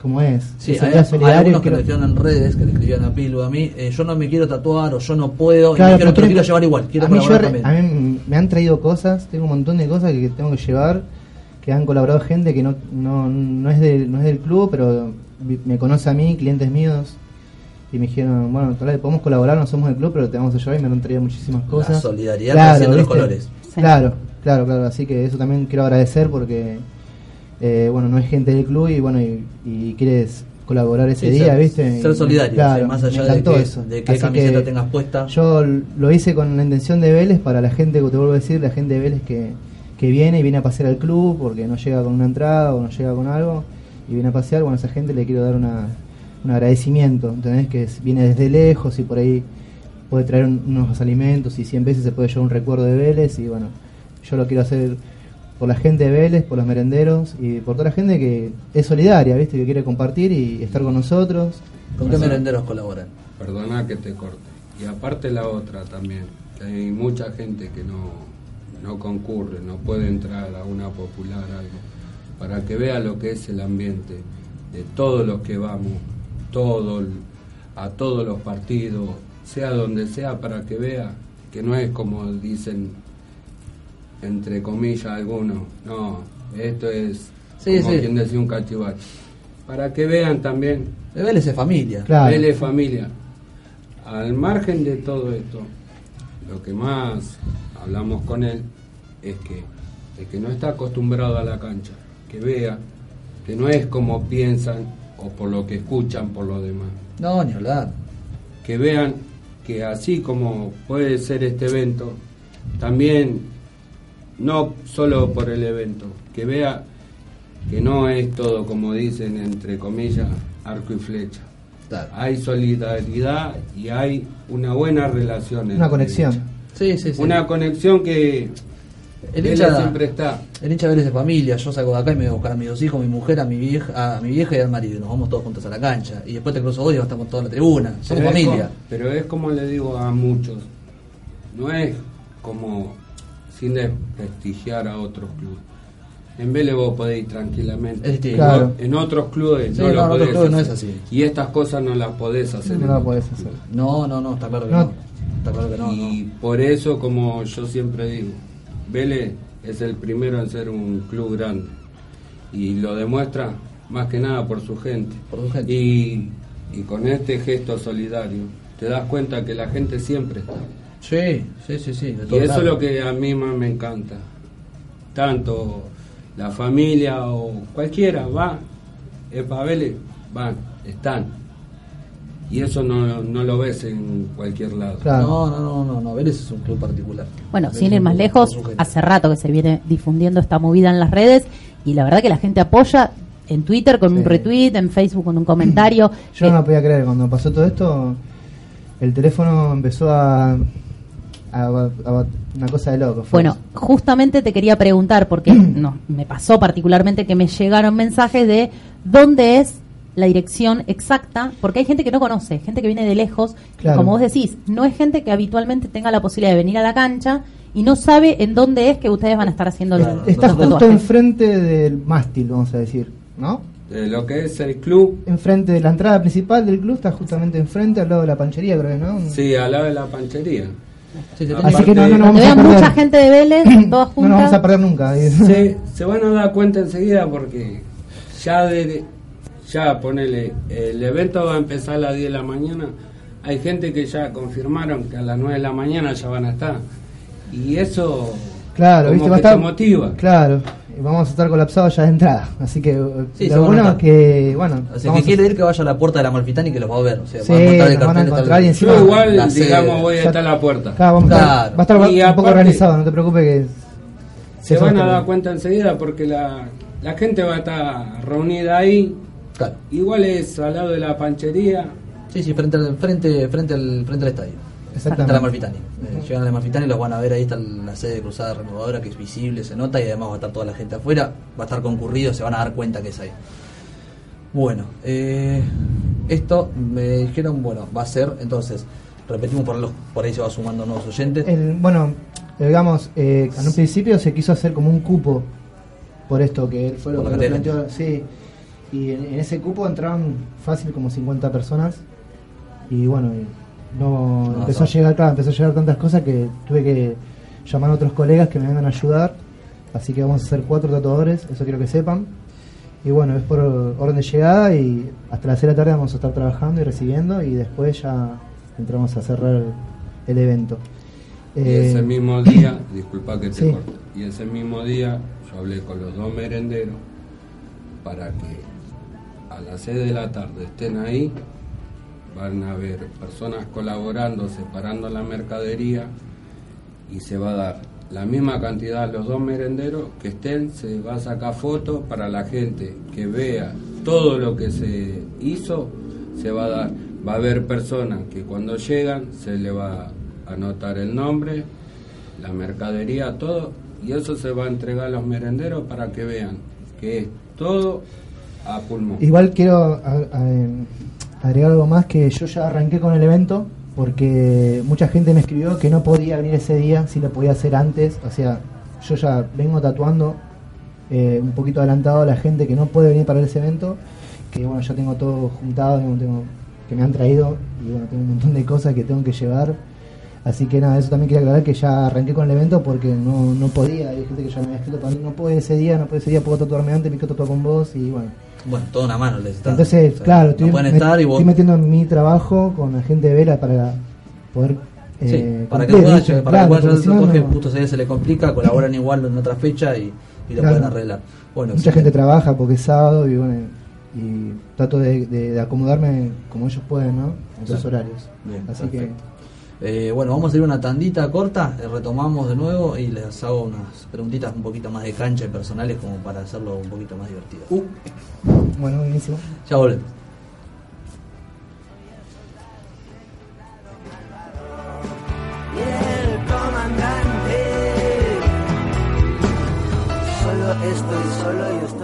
como es. Sí, hay, día hay algunos que me escribieron en redes, que le escribían a Pilu a mí, eh, yo no me quiero tatuar o yo no puedo, y Claro, no quiero, quiero llevar igual, quiero a mí, yo también. a mí me han traído cosas, tengo un montón de cosas que tengo que llevar, que han colaborado gente que no, no, no, es, del, no es del club, pero me conoce a mí, clientes míos, y me dijeron, bueno, tal vez podemos colaborar, no somos del club, pero te vamos a llevar y me han traído muchísimas cosas. solidaridad trasciende los colores. Sí. Claro, claro, claro, así que eso también quiero agradecer porque, eh, bueno, no es gente del club y bueno, y, y quieres colaborar ese Sí, día, ser- ¿viste? Ser solidario, claro, sí, más allá de que, eso. de qué Así camiseta que- tengas puesta. yo lo hice con la intención de Vélez para la gente, que te vuelvo a decir, la gente de Vélez que, que viene y viene a pasear al club porque no llega con una entrada o no llega con algo y viene a pasear, bueno, a esa gente le quiero dar una, un agradecimiento, ¿entendés? Que es- viene desde lejos y por ahí puede traer un- unos alimentos y 100 veces se puede llevar un recuerdo de Vélez y bueno, yo lo quiero hacer por la gente de Vélez, por los merenderos y por toda la gente que es solidaria, ¿viste? Que quiere compartir y estar con nosotros. ¿Con qué merenderos colaboran? Perdona que te corte. Y aparte la otra también, que hay mucha gente que no, no concurre, no puede entrar a una popular algo, para que vea lo que es el ambiente de todos los que vamos, todo, a todos los partidos, sea donde sea, para que vea que no es como dicen entre comillas algunos, no, esto es Sí, como sí. quien decía un cachivache. Para que vean también De Vélez es familia. Claro. Vélez familia. Al margen de todo esto, lo que más hablamos con él es que el que no está acostumbrado a la cancha, que vea que no es como piensan o por lo que escuchan por lo demás. No, ni hablar. Que vean que así como puede ser este evento, también no solo por el evento, que vea que no es todo como dicen entre comillas arco y flecha. Claro. hay solidaridad y hay una buena relación. Una conexión. Sí, sí, sí. Una conexión que El Vélez hincha, siempre está. el hincha Vélez de familia, yo salgo de acá y me voy a buscar a mis dos hijos, mi mujer, a mi vieja, a mi vieja y al marido, y nos vamos todos juntos a la cancha. Y después te cruzo vos y vas a estar con toda la tribuna. Somos Pero es familia. pero es como le digo a muchos, no es como sin desprestigiar a otros clubes. En Vélez vos podés ir tranquilamente. Es distinto. Claro. En otros clubes Sí, no no, lo podés clubes no hacer. es así. Y estas cosas no las podés hacer. No en la podés hacer. No, no, no, está claro que No. no. Está claro que no, y no. por eso, como yo siempre digo, Vélez es el primero en ser un club grande. Y lo demuestra más que nada por su gente. Por su gente. Y, y con este gesto solidario, te das cuenta que la gente siempre está. Sí, sí, sí, sí. Y eso es lo que a mí más me encanta. Tanto la familia o cualquiera va, es para Vélez, van, están. Y eso no, no lo ves en cualquier lado. Claro. No, no, no, no, no, Vélez es un club particular. Bueno, Vélez sin ir más lejos, hace rato que se viene difundiendo esta movida en las redes y la verdad que la gente apoya en Twitter con un retweet, en Facebook con un comentario. Yo Eh, no me podía creer, cuando pasó todo esto, el teléfono empezó a, a, a- una cosa de loco. fue Bueno, eso. justamente te quería preguntar, porque no, me pasó particularmente que me llegaron mensajes de dónde es la dirección exacta, porque hay gente que no conoce, gente que viene de lejos, Claro. como vos decís, no es gente que habitualmente tenga la posibilidad de venir a la cancha y no sabe en dónde es que ustedes van a estar haciendo el, Claro, los Está justo tatuajes. enfrente del mástil, vamos a decir, ¿no? De lo que es el club, Enfrente de la entrada principal del club, está justamente enfrente, al lado de la panchería, creo que, ¿no? sí, al lado de la panchería. Sí, se Así tiene que no, no, no. Donde vamos a vean mucha gente de Vélez, todas No nos juntas. vamos a perder nunca. Se, se van a dar cuenta enseguida porque ya de, ya ponele, el evento va a empezar a las 10 de la mañana. Hay gente que ya confirmaron que a las 9 de la mañana ya van a estar. Y eso Claro, como ¿viste? Va a que te estar, motiva. Claro, y vamos a estar colapsados ya de entrada. Así que Sí, se lo van a bueno es estar. que, bueno, O sea, que quiere ir que vaya a la puerta de la Malfitani y que los va a ver. O sea, Sí, va a el van a y encima- Yo igual, la digamos, voy a estar a la puerta. Claro, vamos a estar- Claro. va a estar Y un poco organizado, no te preocupes que... Se van a dar cuenta enseguida porque la, la gente va a estar reunida ahí. Claro. Igual es al lado de la panchería. Sí, sí, frente al, frente, frente al, frente al estadio. Exactamente. Frente a la Malfitani. Eh, llegan a la Malfitani y los van a ver, ahí está la sede de Cruzada Renovadora que es visible, se nota y además va a estar toda la gente afuera, va a estar concurrido, se van a dar cuenta que es ahí. Bueno, eh, esto me dijeron, bueno, va a ser, entonces, repetimos por, los, por ahí se va sumando nuevos oyentes. El- bueno, eh, digamos, eh, en un principio se quiso hacer como un cupo por esto, que fue lo Por que planteó. Sí, y en, en ese cupo entraron fácil como 50 personas. Y bueno, no, No, empezó no. a llegar, claro, empezó a llegar tantas cosas que tuve que llamar a otros colegas que me vengan a ayudar. Así que vamos a hacer cuatro tatuadores, eso quiero que sepan. Y bueno, es por orden de llegada y hasta las 6 de la tarde vamos a estar trabajando y recibiendo y después ya entramos a cerrar el, el evento. Y Eh, ese mismo día, disculpa que te sí. corte, y ese mismo día yo hablé con los dos merenderos para que a las 6 de la tarde estén ahí, van a haber personas colaborando, separando la mercadería y se va a dar la misma cantidad a los dos merenderos que estén, se va a sacar fotos para la gente que vea todo lo que se hizo, se va a dar. Va a haber personas que cuando llegan se le va a anotar el nombre, la mercadería, todo, y eso se va a entregar a los merenderos para que vean que es todo Igual quiero em, agregar algo más que yo ya arranqué con el evento porque mucha gente me escribió que no podía venir ese día, si lo podía hacer antes. O sea, yo ya vengo tatuando eh, un poquito adelantado a la gente que no puede venir para ese evento, que bueno, ya tengo todo juntado, que me han traído y bueno, tengo un montón de cosas que tengo que llevar. Así que nada, eso también quería aclarar que ya arranqué con el evento porque no, no podía. Hay gente que ya me había escrito, no puedo ese día, no puedo ese día, puedo tatuarme antes, me quiero tatuar con vos y bueno. Bueno, toda una mano les está. Entonces, O sea, claro, no estoy, pueden me- estar y vos. estoy metiendo en mi trabajo con la gente de Vela para poder. Sí, eh, para que puedan llegar- para Claro, que puedan porque llegar no, justo día se le complica, colaboran igual en otra fecha y, y lo Claro. pueden arreglar. Bueno, Mucha gente trabaja porque es sábado y bueno, y trato de, de- de acomodarme como ellos pueden, ¿no? En sus horarios. Bien, Así perfecto. Eh, bueno, vamos a hacer una tandita corta, eh, retomamos de nuevo y les hago unas preguntitas un poquito más de cancha y personales como para hacerlo un poquito más divertido. Uh. Bueno, buenísimo. Ya volvemos. estoy solo estoy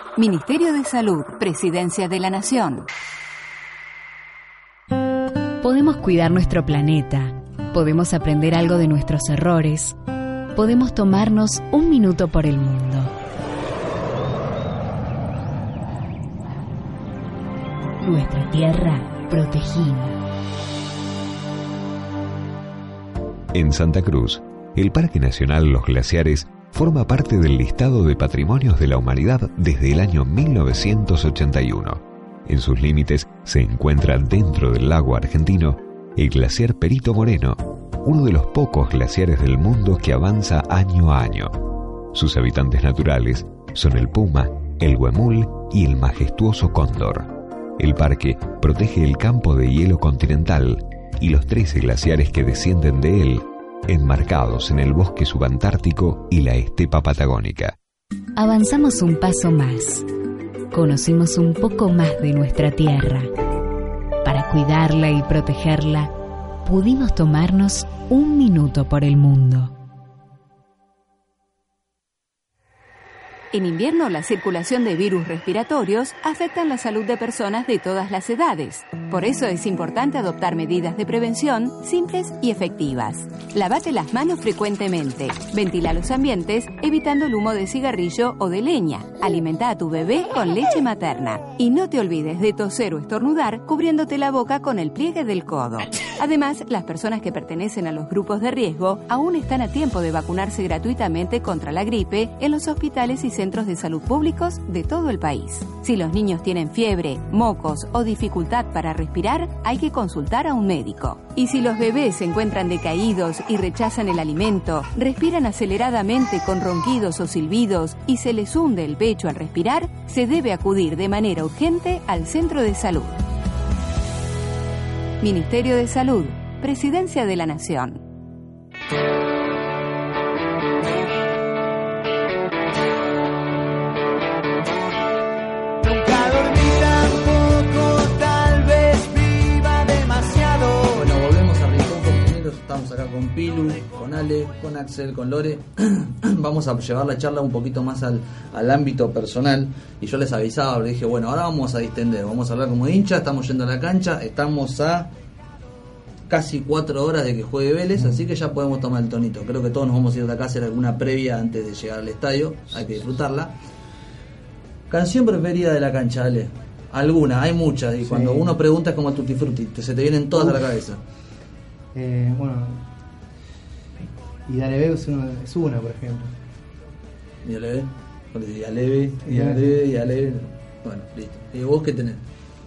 Ministerio de Salud, Presidencia de la Nación. Podemos cuidar nuestro planeta, podemos aprender algo de nuestros errores, podemos tomarnos un minuto por el mundo. Nuestra tierra protegida. En Santa Cruz, el Parque Nacional Los Glaciares forma parte del listado de patrimonios de la humanidad desde el año 1981. En sus límites se encuentra dentro del lago argentino el glaciar Perito Moreno, uno de los pocos glaciares del mundo que avanza año a año. Sus habitantes naturales son el puma, el huemul y el majestuoso cóndor. El parque protege el campo de hielo continental y los 13 glaciares que descienden de él, enmarcados en el bosque subantártico y la estepa patagónica. Avanzamos un paso más. Conocimos un poco más de nuestra tierra. Para cuidarla y protegerla, pudimos tomarnos un minuto por el mundo. En invierno, la circulación de virus respiratorios afecta la salud de personas de todas las edades. Por eso es importante adoptar medidas de prevención simples y efectivas. Lavate las manos frecuentemente. Ventila los ambientes evitando el humo de cigarrillo o de leña. Alimenta a tu bebé con leche materna. Y no te olvides de toser o estornudar cubriéndote la boca con el pliegue del codo. Además, las personas que pertenecen a los grupos de riesgo aún están a tiempo de vacunarse gratuitamente contra la gripe en los hospitales y centros de salud públicos de todo el país. Si los niños tienen fiebre, mocos o dificultad para respirar, hay que consultar a un médico. Y si los bebés se encuentran decaídos y rechazan el alimento, respiran aceleradamente con ronquidos o silbidos y se les hunde el pecho al respirar, se debe acudir de manera urgente al centro de salud. Ministerio de Salud, Presidencia de la Nación. Estamos acá con Pilu, con Ale, con Axel, con Lore. vamos a llevar la charla un poquito más al, al ámbito personal. Y yo les avisaba, les dije, bueno, ahora vamos a distender. Vamos a hablar como hincha. Estamos yendo a la cancha. Estamos a casi cuatro horas de que juegue Vélez, así que ya podemos tomar el tonito. Creo que todos nos vamos a ir de acá a hacer alguna previa antes de llegar al estadio. Hay que disfrutarla. Canción preferida de la cancha, Ale. Alguna, hay muchas. Y Sí. cuando uno pregunta es como Tutti Frutti, se te vienen todas a la cabeza. Eh, bueno, y Dale Bebe es, uno- es una, por ejemplo. Y aleve, y aleve, y aleve, y aleve. Bueno, listo. ¿Y vos qué tenés?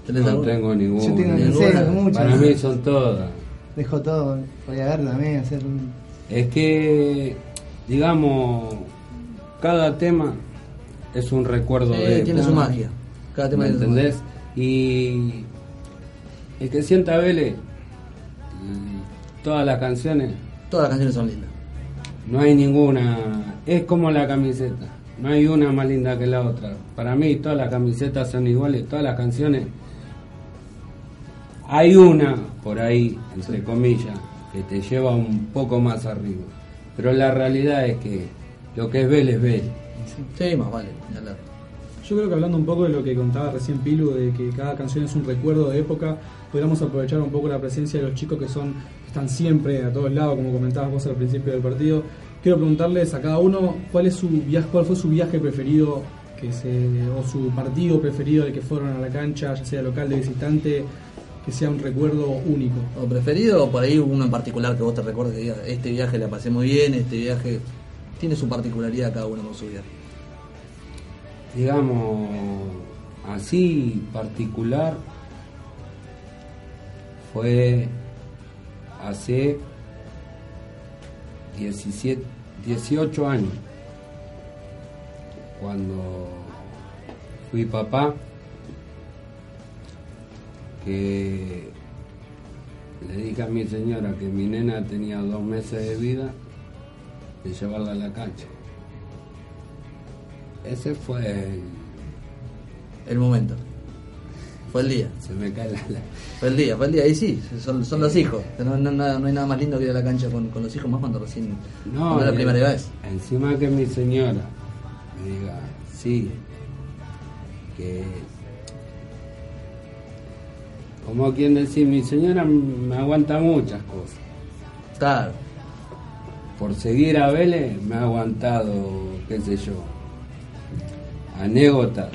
¿Tenés No alguna? tengo ninguna. Yo tengo Ninguna. muchas. Para mí son todas. Dejo todo, voy a ver también, hacer un... Es que, digamos, cada tema es un recuerdo Sí, de... tiene su magia. Cada tema ¿Me entendés? Y el que sienta Vélez, todas las canciones. Todas las canciones son lindas. no hay ninguna, es como la camiseta, no hay una más linda que la otra. Para mí todas las camisetas son iguales, todas las canciones. Hay una por ahí, entre comillas, que te lleva un poco más arriba. Pero la realidad es que lo que es Vélez es Vélez. Sí, más vale. Yo creo que hablando un poco de lo que contaba recién Pilu, de que cada canción es un recuerdo de época, podríamos aprovechar un poco la presencia de los chicos que son están siempre a todos lados, como comentabas vos al principio del partido. Quiero preguntarles a cada uno cuál es su viaje, cuál fue su viaje preferido que se, o su partido preferido del que fueron a la cancha, ya sea local de visitante, que sea un recuerdo único. ¿O preferido o por ahí uno en particular que vos te recuerdes que digas, este viaje la pasé muy bien, este viaje tiene su particularidad cada uno con su viaje? digamos, así particular, fue hace 17, 18 años, cuando fui papá, que le dije a mi señora que mi nena tenía dos meses de vida y llevarla a la cancha. Ese fue El momento. Fue el día. se me cae la, la- Fue el día, fue el día. Ahí sí, son, son los hijos. No, no, hay nada más lindo que ir a la cancha con, con los hijos, más cuando recién. No, cuando es la y- primera vez. Encima que mi señora me diga, sí, que como quien decir, mi señora me aguanta muchas cosas. Claro. Por seguir a Vélez me ha aguantado, qué sé yo, anécdotas.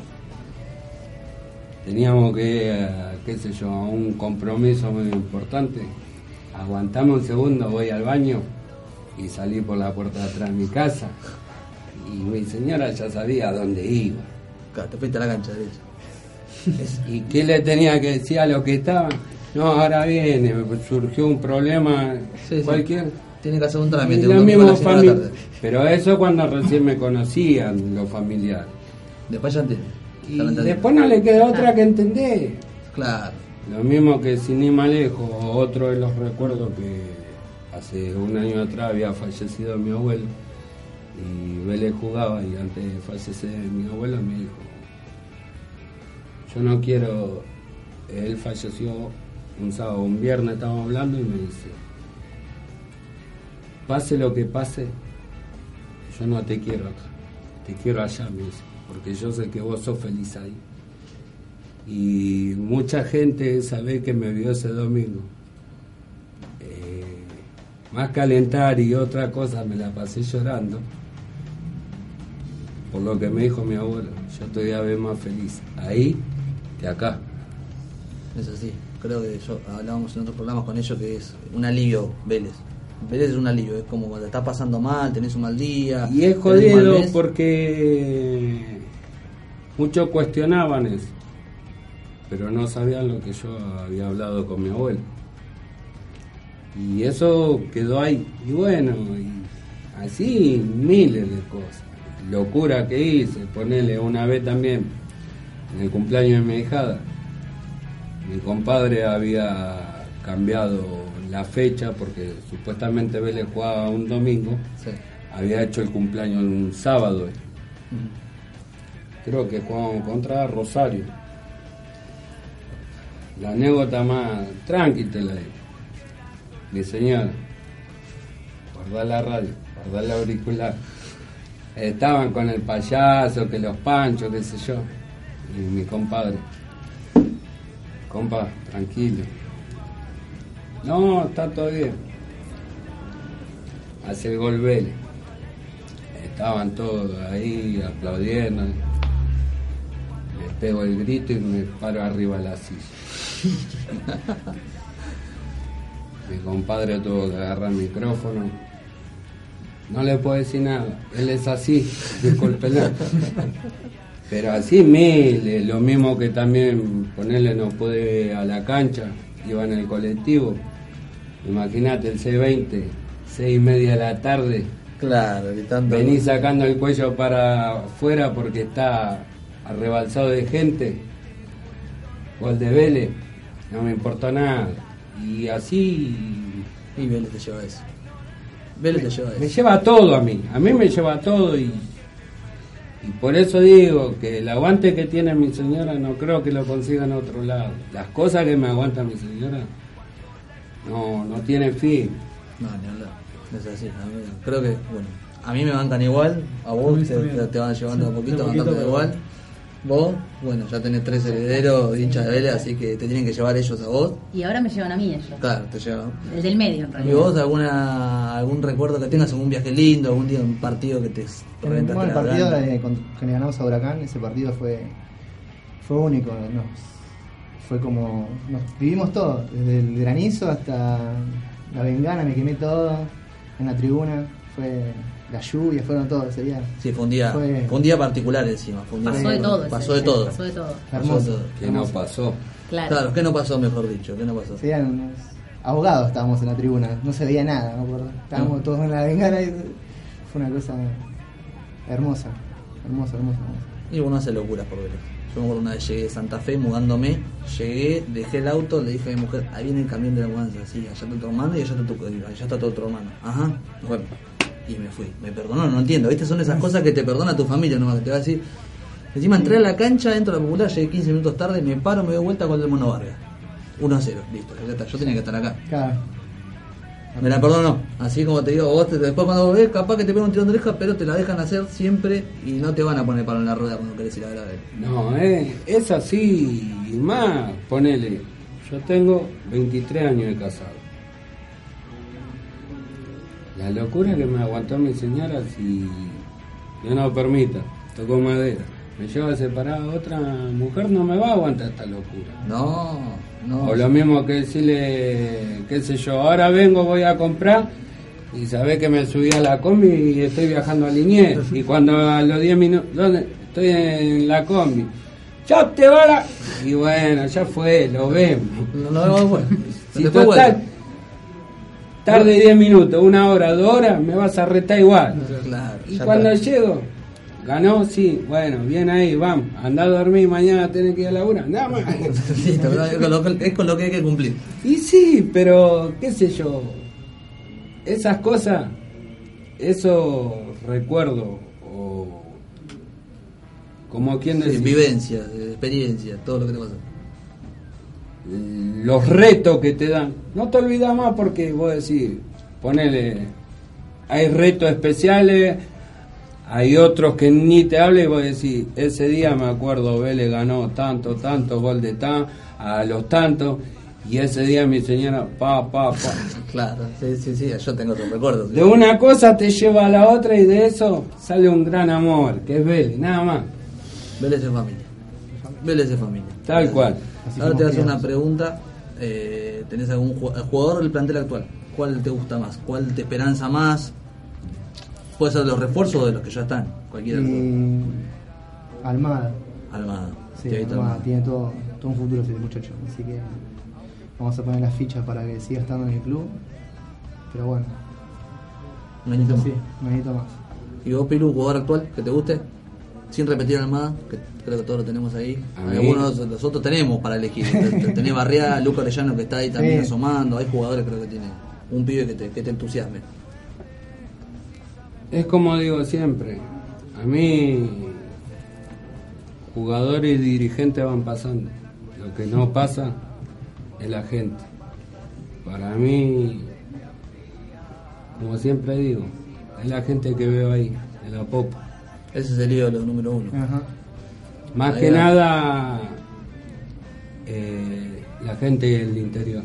Teníamos que, a, qué sé yo, un compromiso muy importante. Aguantamos un segundo, voy al baño y salí por la puerta de atrás de mi casa. Y mi señora ya sabía a dónde iba. Claro, te fuiste a la cancha, derecho. ¿Y qué le tenía que decir a los que estaban? No, ahora viene, surgió un problema, Sí, sí. cualquier. Tiene que hacer un trámite. Pero eso cuando recién me conocían los familiares. Después ya entiendo. Y después no le queda otra que entender. Claro. Lo mismo que sin ir más lejos, otro de los recuerdos que hace un año atrás había fallecido mi abuelo y Vélez jugaba y antes de fallecer mi abuelo me dijo, yo no quiero, él falleció un sábado, un viernes estábamos hablando y me dice, pase lo que pase, yo no te quiero acá, te quiero allá, me dice, porque yo sé que vos sos feliz ahí. Y mucha gente esa vez que me vio ese domingo, eh, más calentar y otra cosa, me la pasé llorando, por lo que me dijo mi abuelo, yo todavía veo más feliz ahí que acá. Es así. Creo que yo hablábamos en otros programas con ellos que es un alivio Vélez. Vélez es un alivio, es como cuando estás pasando mal, tenés un mal día. Y es jodido porque muchos cuestionaban eso, pero no sabían lo que yo había hablado con mi abuelo. Y eso quedó ahí. Y bueno, y así miles de cosas. Locura que hice, ponerle una vez también en el cumpleaños de mi hijada. Mi compadre había cambiado la fecha porque supuestamente Vélez jugaba un domingo Sí. había hecho el cumpleaños un sábado. eh. Creo que jugaban contra Rosario. La anécdota más tranqui te la digo. Mi señora, guardá la radio, guardá el auricular. Estaban con el payaso, que los panchos, qué sé yo. Y mi compadre, compa, tranquilo. No, está todo bien hace el gol Vélez. Estaban todos ahí aplaudiendo. Pego el grito y me paro arriba de la silla. Mi compadre tuvo que agarrar el micrófono. No le puedo decir nada, él es así, discúlpela. Pero así miles, lo mismo que también ponerle no puede a la cancha, iba en el colectivo. Imagínate el C20, seis y media de la tarde, Claro, gritando. vení sacando el cuello para afuera porque está arrebalsado de gente. Gol de Vélez, no me importó nada. Y así Y Vélez te lleva eso. Vélez te lleva me eso. lleva todo a mí, a mí me lleva todo y, y por eso digo que el aguante que tiene mi señora no creo que lo consiga en otro lado. Las cosas que me aguanta mi señora no, no tienen fin. No, ni hablar. Es así. a mí- creo que, bueno, a mí me bancan igual, a vos te, van llevando Sí, a poquito, un poquito, igual. Vos, bueno, ya tenés tres herederos de hinchas de Vélez, así que te tienen que llevar ellos a vos. Y ahora me llevan a mí ellos. Claro, te llevan. El del medio, en ¿Y realidad. vos alguna algún recuerdo que tengas, algún viaje lindo, algún día un partido que te El, reventaste bueno, el partido garganta? de- con- que le ganamos a Huracán, ese partido fue, fue único. Nos, fue como. Nos vivimos todo, desde el granizo hasta la bengana, me quemé todo en la tribuna. Fue la lluvia, fueron todo ese día. Sí, fue un día, Fue- fue un día particular encima. Fue un día Pasó de todo. Pasó de todo. Pasó de todo. Hermoso. Que no pasó. Claro. Claro, ¿qué no pasó, mejor dicho? ¿Qué no pasó? Serían unos ahogados estábamos en la tribuna, no se veía nada, acuerdo. Estábamos No. todos en la bengana y fue una cosa hermosa. hermoso, hermoso, hermoso. Y uno hace locuras por Vélez. Yo me acuerdo una vez llegué de Santa Fe mudándome, llegué, dejé el auto, le dije a mi mujer, ahí viene el camión de la mudanza, sí, allá está tu hermano y allá está tu, allá está tu otro hermano. Ajá, bueno. Y me fui, me perdonó, no entiendo, ¿viste? Son esas cosas que te perdona tu familia nomás, que te va a decir. Encima entré a la cancha dentro de la popular, llegué 15 minutos tarde, me paro, me doy vuelta con el mono Vargas. 1 a 0, listo, ya está, yo tenía que estar acá. Claro. Me la perdonó. Así como te digo, vos te- después cuando ves, capaz que te pegan un tirón de oreja, pero te la dejan hacer siempre y no te van a poner palo en la rueda cuando querés ir a ver a él. No, eh, es así y más, ponele. Yo tengo 23 años de casado. La locura que me aguantó mi señora si yo no permita, tocó madera. Me lleva a separar a otra mujer, no me va a aguantar esta locura. No, no. O lo mismo que decirle, qué sé yo, ahora vengo, voy a comprar y sabés que me subí a la combi y estoy viajando a Liniers. Y cuando a los 10 minutos, ¿dónde? Estoy en la combi. ¡Ya te va la...! Y bueno, ya fue, lo vemos. No, no, no, bueno. Si total. Tarde 10 minutos, una hora, dos horas, me vas a retar igual. Claro, Y cuando está. llego, ganó, sí, bueno, bien ahí, vamos, anda a dormir, mañana tenés que ir a laburar, nada más. Listo, es con lo que- hay que cumplir. Y sí, pero qué sé yo, esas cosas, eso recuerdo, o como quien Sí, decir, vivencia, eh, experiencia, todo lo que te pasa. Los retos que te dan. No te olvidas más porque vos decís, ponele, hay retos especiales, hay otros que ni te hablan y vos decís, ese día me acuerdo, Vélez ganó tanto, tanto, gol de tan, a los tantos, y ese día mi señora, pa, pa, pa. Claro, sí, sí, sí, yo tengo otros recuerdos. De una cosa te lleva a la otra y de eso sale un gran amor, que es Vélez, nada más. Vélez es familia. Vélez es familia. Tal cual. Así Ahora te voy a hacer una pregunta. Eh, ¿Tenés algún ju- jugador del plantel actual? ¿Cuál te gusta más? ¿Cuál te esperanza más? Puede ser de los refuerzos o de los que ya están. Cualquiera. Y Almada. Almada. Sí, Almada Almada. tiene todo, todo un futuro ese muchacho. Así que vamos a poner las fichas para que siga estando en el club. Pero bueno, Un añito más. sí, un añito más. ¿Y vos, Pilu, jugador actual que te guste? Sin repetir Almada, que creo que todos lo tenemos ahí. A Algunos los otros tenemos para elegir. Tenés Barriá, Luca Orellano que está ahí también Sí. asomando. Hay jugadores creo que tiene un pibe que te, que te entusiasme. Es como digo siempre, a mí jugadores y dirigentes van pasando, lo que no pasa es la gente. Para mí, como siempre digo, es la gente que veo ahí, en la popa. Ese es el ídolo número uno. Ajá. Más Ahí que va. nada, eh, la gente del interior.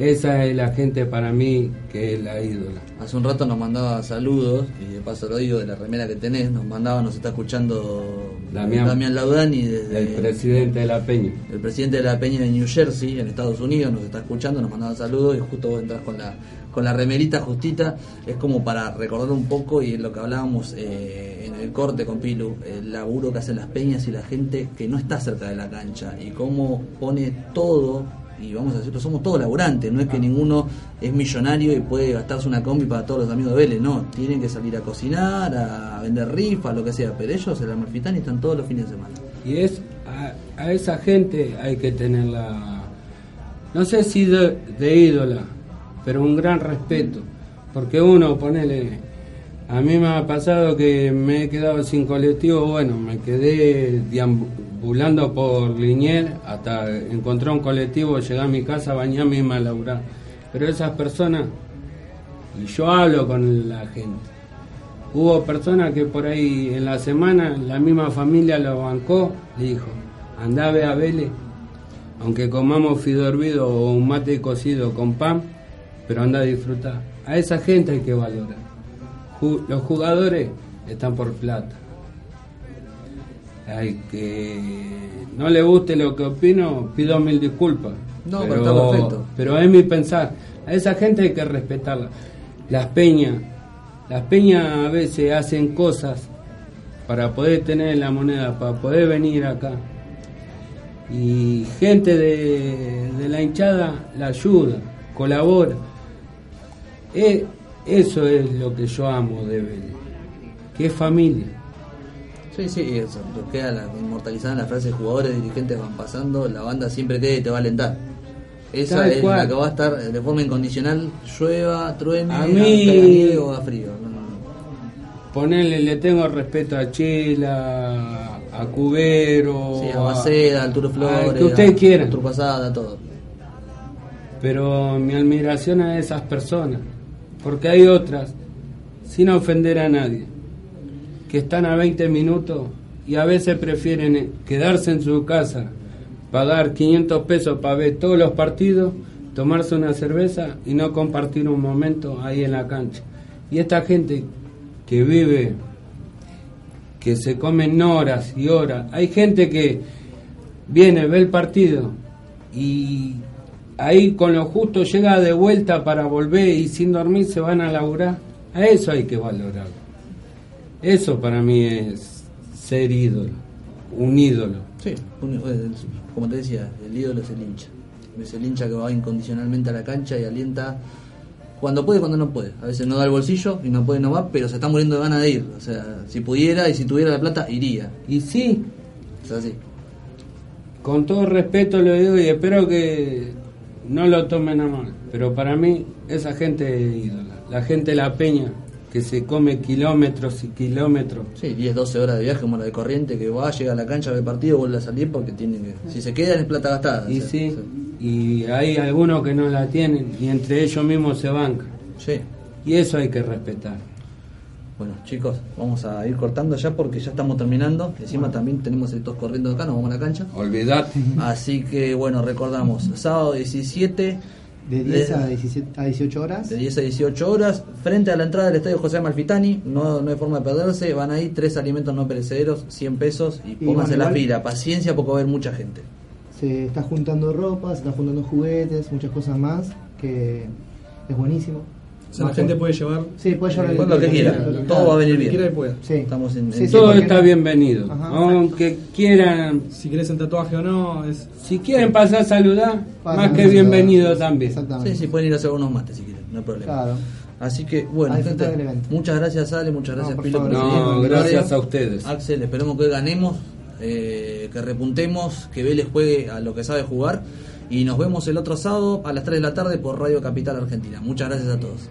Esa es la gente para mí que es la ídola. Hace un rato nos mandaba saludos, y de paso lo digo de la remera que tenés, nos mandaba, nos está escuchando Damián. Damián Laudani, desde El presidente de la Peña. el presidente de la Peña de New Jersey, en Estados Unidos, nos está escuchando, nos mandaba saludos y justo vos entras con la, con la remerita justita, es como para recordar un poco y en lo que hablábamos eh, en el corte con Pilu, el laburo que hacen las peñas y la gente que no está cerca de la cancha y cómo pone todo y vamos a decirlo, somos todos laburantes, no es que ninguno es millonario y puede gastarse una combi para todos los amigos de Vélez, no, tienen que salir a cocinar, a vender rifas, lo que sea, pero ellos, el Amalfitani, están todos los fines de semana. Y es a, a esa gente hay que tenerla, no sé si de, de ídola, pero un gran respeto. Porque uno, ponele, a mí me ha pasado que me he quedado sin colectivo, bueno, me quedé deambulando por Linier hasta encontrar un colectivo, llegar a mi casa, bañarme y a laburar. Pero esas personas, y yo hablo con la gente, Hubo personas que por ahí en la semana la misma familia lo bancó, le dijo, andá a ver a Vélez, aunque comamos fideo hervido o un mate cocido con pan, pero anda a disfrutar. A esa gente hay que valorar. Ju- los jugadores están por plata. Hay que no le guste lo que opino, pido mil disculpas. No, pero está perfecto. Pero es mi pensar. A esa gente hay que respetarla. Las peñas, las peñas a veces hacen cosas para poder tener la moneda, para poder venir acá. Y gente de, de la hinchada la ayuda, colabora. E- eso es lo que yo amo de Vélez, que es familia. Sí, sí, eso. Queda la, inmortalizada la frase: jugadores, dirigentes van pasando, la banda siempre queda y te va a alentar. Esa Tal es cual. la que va a estar de forma incondicional, llueva, truene, A mí- o haga frío. No, no, no. Ponele, le tengo respeto a Chila, a Cubero, Sí, a Baceda, al Turo Flores, al que usted a- quiera. a Turpasada, todo. Pero mi admiración a esas personas, porque hay otras, sin ofender a nadie, que están a 20 minutos y a veces prefieren quedarse en su casa, pagar 500 pesos para ver todos los partidos, tomarse una cerveza y no compartir un momento ahí en la cancha. Y esta gente que vive, que se comen horas y horas, hay gente que viene, ve el partido y ahí con lo justo llega de vuelta para volver y sin dormir se van a laburar. A eso hay que valorar. Eso para mí es ser ídolo, un ídolo. Sí, un- eh, como te decía, el ídolo es el hincha. Es el hincha que va incondicionalmente a la cancha y alienta cuando puede cuando no puede. A veces no da el bolsillo y no puede no va, pero se está muriendo de ganas de ir. O sea, si pudiera y si tuviera la plata, iría. Y sí, Es así. con todo respeto lo digo y espero que no lo tomen a mal, pero para mí esa gente es ídola. La gente de la peña que se come kilómetros y kilómetros. Sí, 10, 12 horas de viaje como la de corriente que va, llega a la cancha, ve el partido, vuelve a salir porque tiene que. Si se quedan es plata gastada. Y o sea, sí, y hay algunos que no la tienen y entre ellos mismos se bancan. Sí. Y eso hay que respetar. Bueno, chicos, vamos a ir cortando ya porque ya estamos terminando. Encima también tenemos estos corriendo acá, nos vamos a la cancha. Olvidate. Así que bueno, recordamos, sábado 17 De 10 a, 17 a 18 horas. de 10 a 18 horas, frente a la entrada del estadio José Malfitani, no, no hay forma de perderse, van ahí tres alimentos no perecederos, 100 pesos y Y pónganse la fila, paciencia porque va a haber mucha gente. Se está juntando ropa, se está juntando juguetes, muchas cosas más, que es buenísimo. O sea, la gente puede llevar Sí, puede llevar Lo que quiera, todo va a venir bien. quiera y pueda. Sí. Estamos en, Sí, en- sí, Todo está no- bienvenido. Ajá. Aunque quieran, Si querés el tatuaje o no, es si quieren pasar a saludar, Pasan más que bienvenido también. Exactamente. Sí, sí, pueden ir a hacer unos mates si quieren, no hay problema. Claro. Así que, bueno, gente, muchas gracias Ale, muchas No, gracias por Pilo por No, gracias a ustedes. Axel, esperemos que ganemos, eh, que repuntemos, que Vélez juegue a lo que sabe jugar y nos vemos el otro sábado a las 3 de la tarde por Radio Capital Argentina. Muchas gracias a todos.